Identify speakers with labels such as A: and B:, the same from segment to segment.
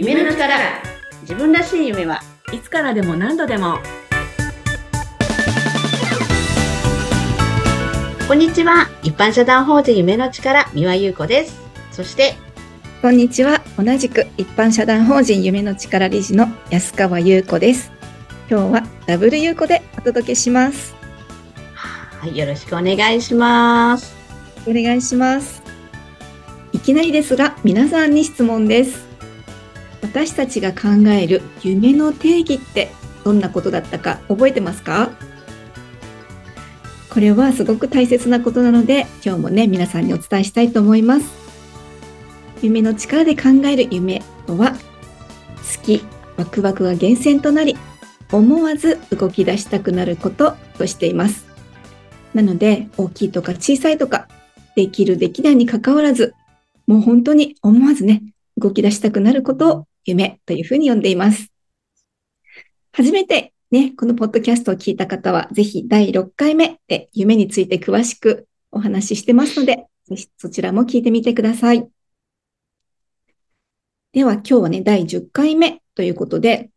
A: 夢の力自分らしい夢はい
B: つからでも何度でも
A: こんにちは一般社団法人夢の力三輪優子ですそして
C: こんにちは。同じく一般社団法人夢の力理事の安川優子です。今日はダブル優子でお届けします。
A: はいよろしくお願いします
C: お願いします。いきなりですが、皆さんに質問です。私たちが考える夢の定義ってどんなことだったか覚えてますか？これはすごく大切なことなので、今日もね、皆さんにお伝えしたいと思います。夢の力で考える夢とは、好き、ワクワクが源泉となり、思わず動き出したくなることとしています。なので、大きいとか小さいとか、できるできないに関わらず、もう本当に思わずね、動き出したくなることを夢というふうに呼んでいます。初めてね、このポッドキャストを聞いた方は、ぜひ第6回目で夢について詳しくお話ししてますので、ぜひそちらも聞いてみてください。では今日はね、第10回目ということで、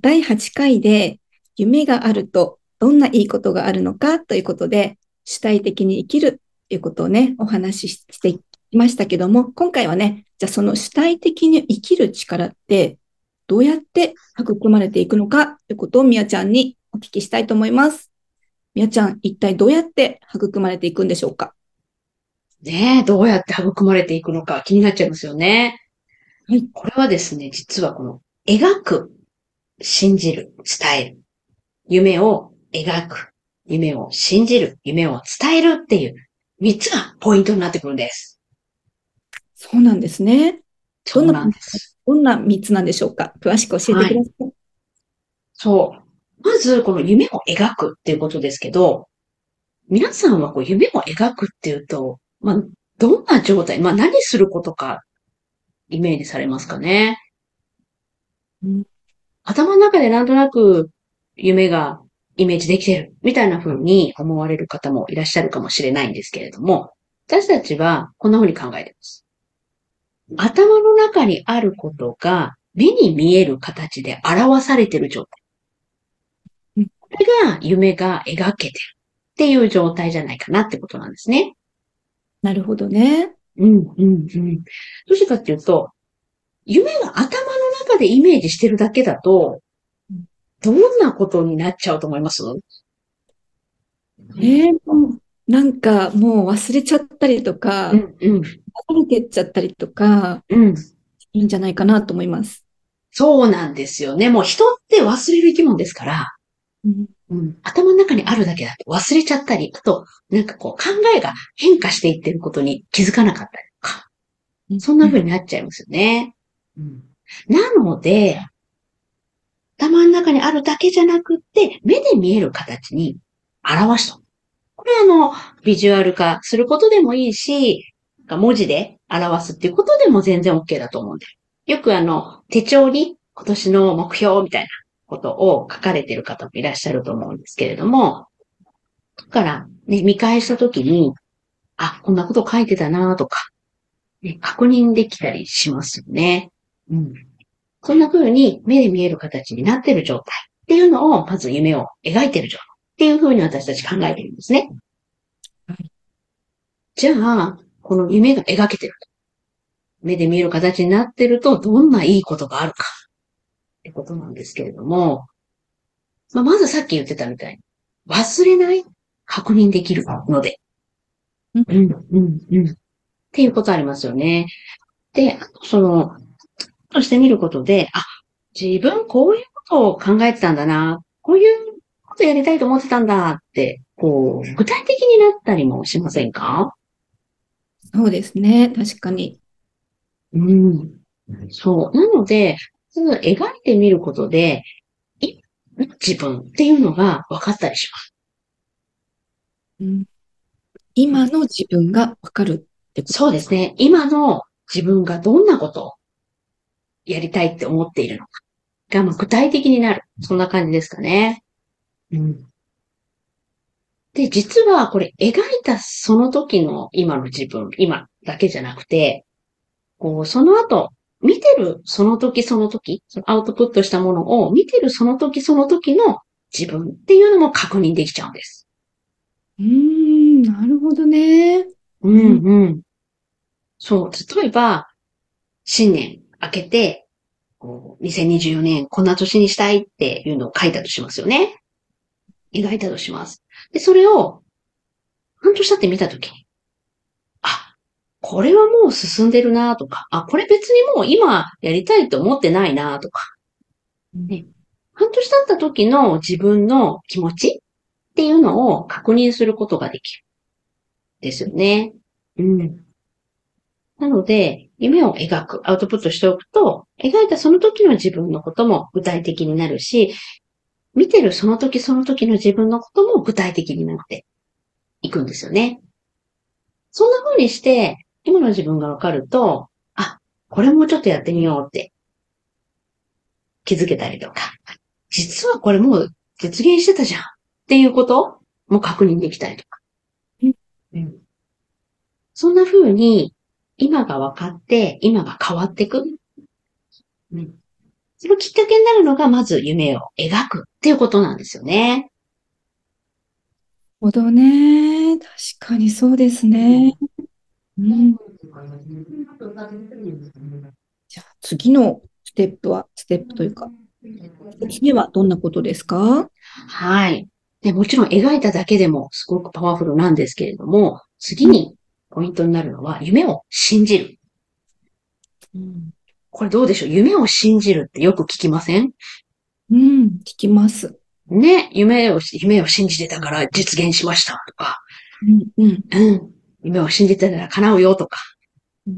C: 第8回で夢があるとどんないいことがあるのかということで、主体的に生きるということをね、お話ししていましたけども、今回はね、じゃあその主体的に生きる力ってどうやって育まれていくのかということをみやちゃんにお聞きしたいと思います。みやちゃん、一体どうやって育まれていくんでしょうか？
A: ねえどうやって育まれていくのか気になっちゃいますよね。
C: はい。
A: これはですね実はこの描く信じる伝える夢を描く夢を信じる夢を伝えるっていう三つがポイントになってくるんです
C: そうなんですね。
A: そうなんです。
C: どんな3つなんでしょうか？詳しく教えてください。
A: そう。まず、この夢を描くっていうことですけど、皆さんはこう夢を描くっていうと、まあ、どんな状態、まあ、何することか、イメージされますかね？
C: うん
A: 頭の中でなんとなく夢がイメージできてるみたいな風に思われる方もいらっしゃるかもしれないんですけれども、私たちはこんな風に考えています。頭の中にあることが目に見える形で表されている状態。これが夢が描けてるっていう状態じゃないかなってことなんですね。
C: なるほどね。
A: うん、うん、うん。どうしてかっていうと、夢が頭の中でイメージしてるだけだと
C: うん、
A: どんなことになっちゃうと思います？
C: えーなんかもう忘れちゃったりとか、
A: うん、うん、
C: 忘れてっちゃったりとか、
A: うん。
C: いいんじゃないかなと思います。
A: そうなんですよね。もう人って忘れる生き物ですから、
C: うん
A: うん、頭の中にあるだけだと忘れちゃったり、あと、なんかこう考えが変化していってることに気づかなかったりとか、そんな風になっちゃいますよね。うん、なので、頭の中にあるだけじゃなくって、目で見える形に表しとく。これあの、ビジュアル化することでもいいし、文字で表すっていうことでも全然 OK だと思うんで。よくあの、手帳に今年の目標みたいなことを書かれてる方もいらっしゃると思うんですけれども、だからね、見返したときに、あ、こんなこと書いてたなとか、ね、確認できたりしますよね。うん。そんな風に目で見える形になってる状態っていうのを、まず夢を描いてる状態っていう風に私たち考えているんですね。
C: はい
A: じゃあ、この夢が描けてると。目で見える形になってると、どんないいことがあるか。ってことなんですけれども、まあ、まずさっき言ってたみたいに、忘れない確認できるので。
C: うん
A: うん、うん、うん。っていうことありますよね。で、あとその、としてみることで、あ、自分こういうことを考えてたんだな、こういうことやりたいと思ってたんだって、こう、具体的になったりもしませんか？
C: そうですね。確かに。
A: うん。そう。なので、まず描いてみることで、自分っていうのが分かったりします。
C: うん今の自分がわかるってこと。
A: そうですね。今の自分がどんなことをやりたいって思っているのかが、まあ、具体的になる。そんな感じですかね。うん。で、実はこれ描いたその時の今の自分、今だけじゃなくて、こう、その後、見てるその時その時、そのアウトプットしたものを見てるその時その時の自分っていうのも確認できちゃうんです。
C: うーん、なるほどね。
A: うんうん。そう、例えば、新年明けて、2024年こんな年にしたいっていうのを書いたとしますよね。描いたとします。で、それを、半年経って見たときに、あ、これはもう進んでるなとか、あ、これ別にもう今やりたいと思ってないなとか、ね、半年経った時の自分の気持ちっていうのを確認することができる。ですよね。うん。なので、夢を描く、アウトプットしておくと、描いたその時の自分のことも具体的になるし、見てるその時その時の自分のことも具体的になっていくんですよね。そんな風にして、今の自分がわかると、あ、これもちょっとやってみようって気づけたりとか、実はこれもう実現してたじゃんっていうことも確認できたりとか。うん、そんな風に今が分かって、今が変わっていく。うん、そのきっかけになるのが、まず夢を描くっていうことなんですよね。
C: ほどね。確かにそうですね。うん。じゃあ次のステップは、ステップというか、次はどんなことですか？
A: はい。で、もちろん描いただけでもすごくパワフルなんですけれども、次にポイントになるのは、夢を信じる。うん、これどうでしょう？夢を信じるってよく聞きません？
C: うん、聞きます。
A: ね、夢を、夢を信じてたから実現しましたとか、
C: うん、うん、
A: うん。夢を信じてたら叶うよとか、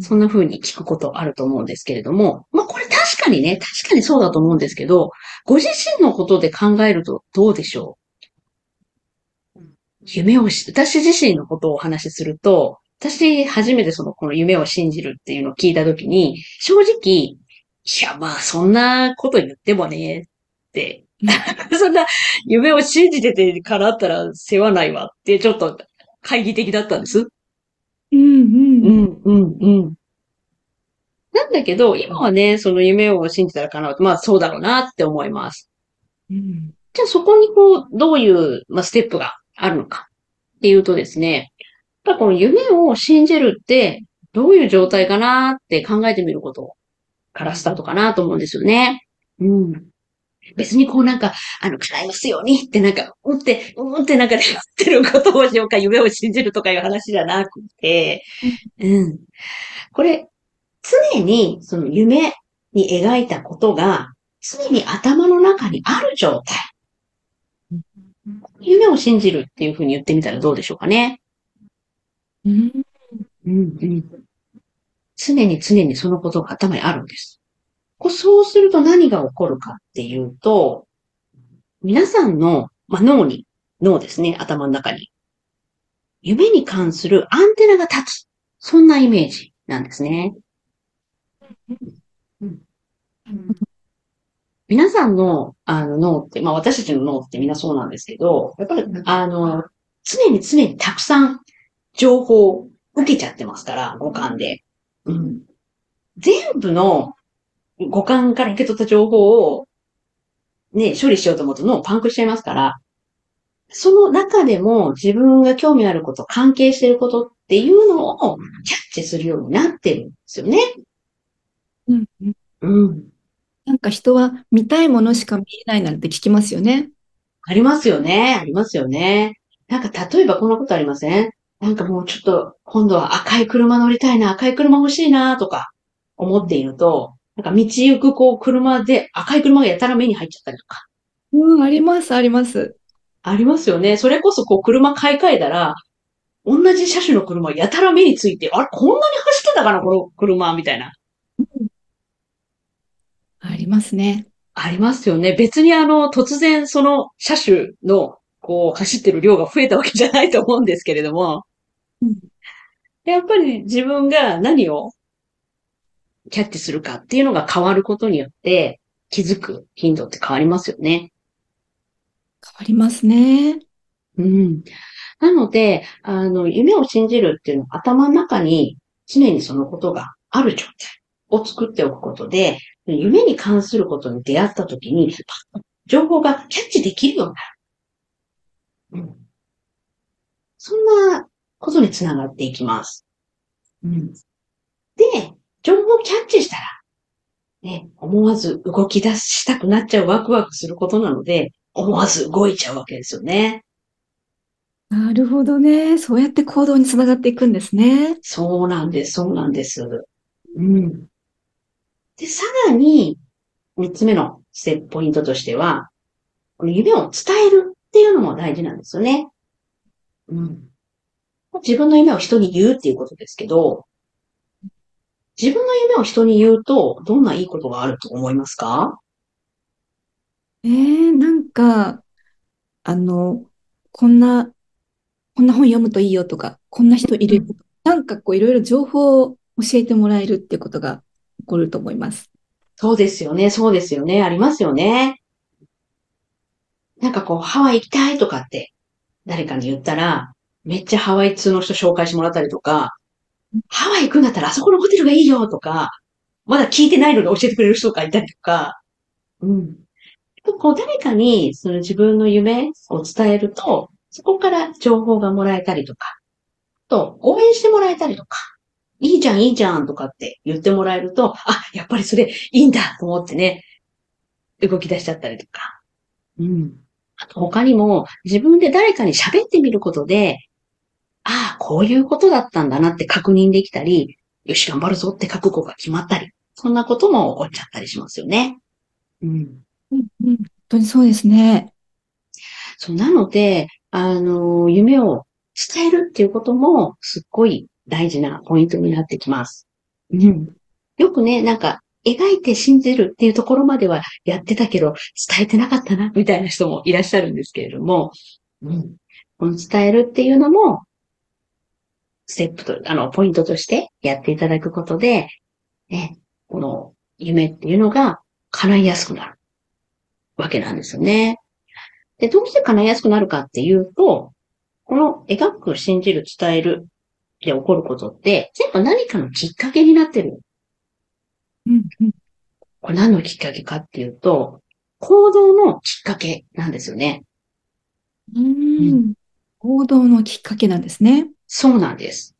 A: そんな風に聞くことあると思うんですけれども、まあこれ確かにね、確かにそうだと思うんですけど、ご自身のことで考えるとどうでしょう？夢をし、私自身のことをお話しすると、私初めてそのこの夢を信じるっていうのを聞いたときに、正直、いやまあそんなこと言ってもね、って、そんな夢を信じててからったら世話ないわってちょっと懐疑的だったんです。
C: うんうん。
A: うんうんうん。なんだけど、今はね、その夢を信じたら叶うと、まあそうだろうなって思います。
C: うん、
A: じゃあそこにこう、どういう、まあ、ステップがあるのかっていうとですね、やっぱこの夢を信じるって、どういう状態かなって考えてみることからスタートかなと思うんですよね。うん。別にこうなんか、あの、叶いますようにってなんか、うんって、うんってなんかでやってることをしようか、夢を信じるとかいう話じゃなくて、うん。これ、常にその夢に描いたことが、常に頭の中にある状態。夢を信じるっていうふうに言ってみたらどうでしょうかね。
C: うん。
A: うん、うん。常に常にそのことが頭にあるんです。こうそうすると何が起こるかっていうと、皆さんの、まあ、脳に、脳ですね、頭の中に。夢に関するアンテナが立つ。そんなイメージなんですね。皆さんのあの脳って、まあ私たちの脳ってみんなそうなんですけど、やっぱりあの、常に常にたくさん情報を受けちゃってますから、五感で。うん、全部の五感から受け取った情報を、ね、処理しようと思うと脳パンクしちゃいますから、その中でも自分が興味あること、関係していることっていうのをキャッチするようになってるんですよね。
C: うん。
A: うん。
C: なんか人は見たいものしか見えないなんて聞きますよね。
A: ありますよね。ありますよね。なんか例えばこんなことありません？なんかもうちょっと今度は赤い車乗りたいな、赤い車欲しいなとか思っていると、なんか道行くこう車で赤い車がやたら目に入っちゃったりとか。
C: うん、あります、あります。
A: ありますよね。それこそこう車買い替えたら、同じ車種の車やたら目について、あれ、こんなに走ってたかな、この車、みたいな。
C: うん、ありますね。
A: ありますよね。別にあの、突然その車種の、こう、走ってる量が増えたわけじゃないと思うんですけれども。
C: うん、
A: やっぱり自分が何をキャッチするかっていうのが変わることによって気づく頻度って変わりますよね。
C: 変わりますね。
A: うん。なので、あの、夢を信じるっていうのは頭の中に常にそのことがある状態。を作っておくことで、夢に関することに出会った時に、情報がキャッチできるようになる。うん。そんなことにつながっていきます。うん。で、情報をキャッチしたら、ね、思わず動き出したくなっちゃうワクワクすることなので、思わず動いちゃうわけですよね。
C: なるほどね。そうやって行動につながっていくんですね。
A: そうなんです、そうなんです。うん。で、さらに、三つ目のステップポイントとしては、この夢を伝えるっていうのも大事なんですよね。うん。自分の夢を人に言うっていうことですけど、自分の夢を人に言うと、どんないいことがあると思いますか？
C: ええー、なんか、あの、こんな、こんな本読むといいよとか、こんな人いる、うん、なんかこういろいろ情報を教えてもらえるってことが起こると思います。
A: そうですよね、そうですよね、ありますよね。なんかこう、ハワイ行きたいとかって誰かに言ったら、めっちゃハワイ通の人紹介してもらったりとか、ハワイ行くんだったらあそこのホテルがいいよとか、まだ聞いてないのに教えてくれる人がいたりとか、うん。こう誰かにその自分の夢を伝えると、そこから情報がもらえたりとか、と応援してもらえたりとか、いいじゃん、いいじゃんとかって言ってもらえると、あ、やっぱりそれいいんだと思ってね、動き出しちゃったりとか。うん。あと他にも自分で誰かに喋ってみることで、ああ、こういうことだったんだなって確認できたり、よし、頑張るぞって覚悟が決まったり、そんなことも起こっちゃったりしますよね。
C: うん。うん、本当にそうですね。
A: そう、なので、あの、夢を伝えるっていうことも、すっごい大事なポイントになってきます。うん。よくね、なんか、描いて信じるっていうところまではやってたけど、伝えてなかったな、みたいな人もいらっしゃるんですけれども、うん。この伝えるっていうのも、ステップと、あの、ポイントとしてやっていただくことで、ね、この夢っていうのが叶いやすくなるわけなんですよね。で、どうして叶いやすくなるかっていうと、この描く、信じる、伝えるで起こることって、全部何かのきっかけになってる。うんうん、これ何のきっかけかっていうと、行動のきっかけなんですよね。
C: うん、行動のきっかけなんですね。
A: そうなんです。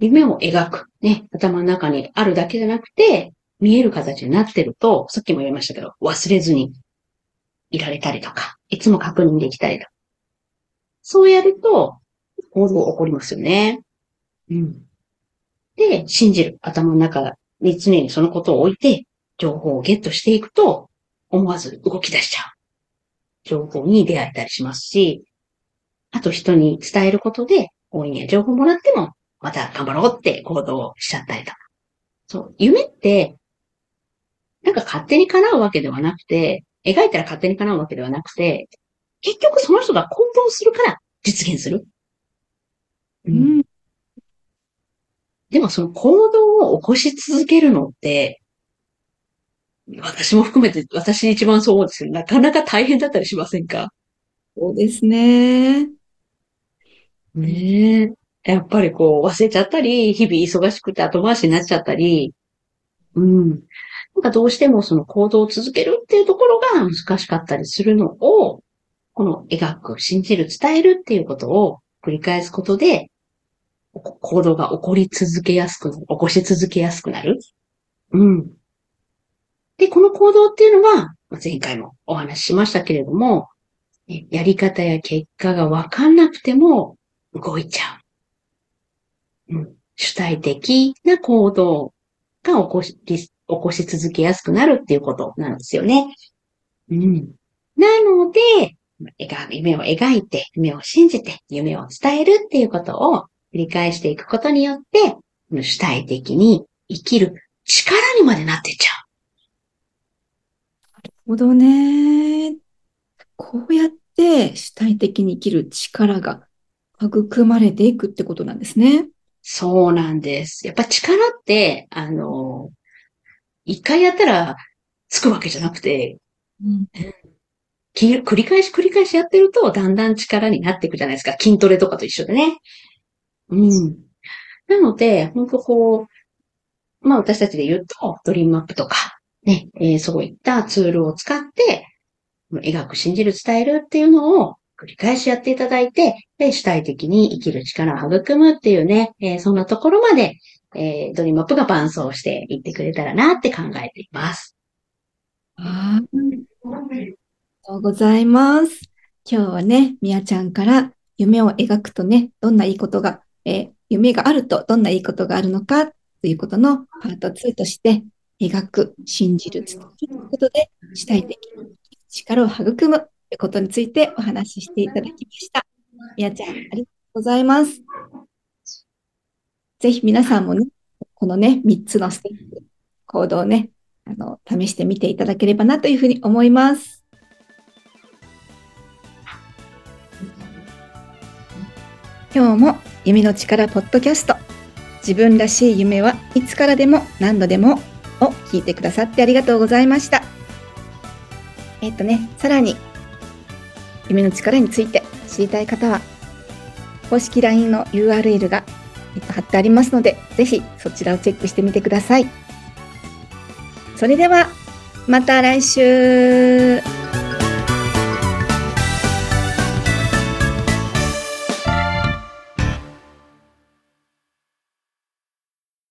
A: 夢を描く。ね、頭の中にあるだけじゃなくて、見える形になってると、さっきも言いましたけど、忘れずにいられたりとか、いつも確認できたりとか。そうやると、行動起こりますよね。うん。で、信じる。頭の中に常にそのことを置いて、情報をゲットしていくと、思わず動き出しちゃう。情報に出会えたりしますし、あと人に伝えることで、応援や情報もらっても、また頑張ろうって行動をしちゃったりとか。そう、夢って、なんか勝手に叶うわけではなくて、描いたら勝手に叶うわけではなくて、結局その人が行動するから実現する。うん。でもその行動を起こし続けるのって、私も含めて、私一番そうですよ。なかなか大変だったりしませんか？
C: そうですね。
A: ねえ。やっぱりこう忘れちゃったり、日々忙しくて後回しになっちゃったり、うん。なんかどうしてもその行動を続けるっていうところが難しかったりするのを、この描く、信じる、伝えるっていうことを繰り返すことで、行動が起こり続けやすく、起こし続けやすくなる。うん。で、この行動っていうのは、前回もお話ししましたけれども、やり方や結果がわかんなくても、動いちゃう。うん。主体的な行動が起こし、起こし続けやすくなるっていうことなんですよね。うん。なので、夢を描いて、夢を信じて、夢を伝えるっていうことを繰り返していくことによって、主体的に生きる力にまでなっていっちゃ
C: う。なるほどね。こうやって主体的に生きる力が育まれていくってことなんですね。
A: そうなんです。やっぱ力って、あの、一回やったらつくわけじゃなくて、うん、繰り返し繰り返しやってると、だんだん力になっていくじゃないですか。筋トレとかと一緒でね。うん。なので、本当こう、まあ私たちで言うと、ドリームマップとか、ね、えー、そういったツールを使って、描く、信じる、伝えるっていうのを繰り返しやっていただいて、で主体的に生きる力を育むっていうね、えー、そんなところまで、えー、ドリームマップが伴走していってくれたらなって考えています。
C: ありがとうございます。今日はね、みやちゃんから夢を描くとね、どんないいことが、え、夢があるとどんないいことがあるのかということのパート2として、描く、信じる、伝えるということで、主体的に力を育むということについてお話ししていただきました。みやちゃん、ありがとうございます。ぜひ皆さんもね、このね、3つのステップ、行動をね、あの、試してみていただければなというふうに思います。今日も夢の力ポッドキャスト自分らしい夢はいつからでも何度でもを聞いてくださってありがとうございました。えっ、とね、さらに夢の力について知りたい方は公式 LINE の URL が、貼ってありますので、ぜひそちらをチェックしてみてください。それでは、また来週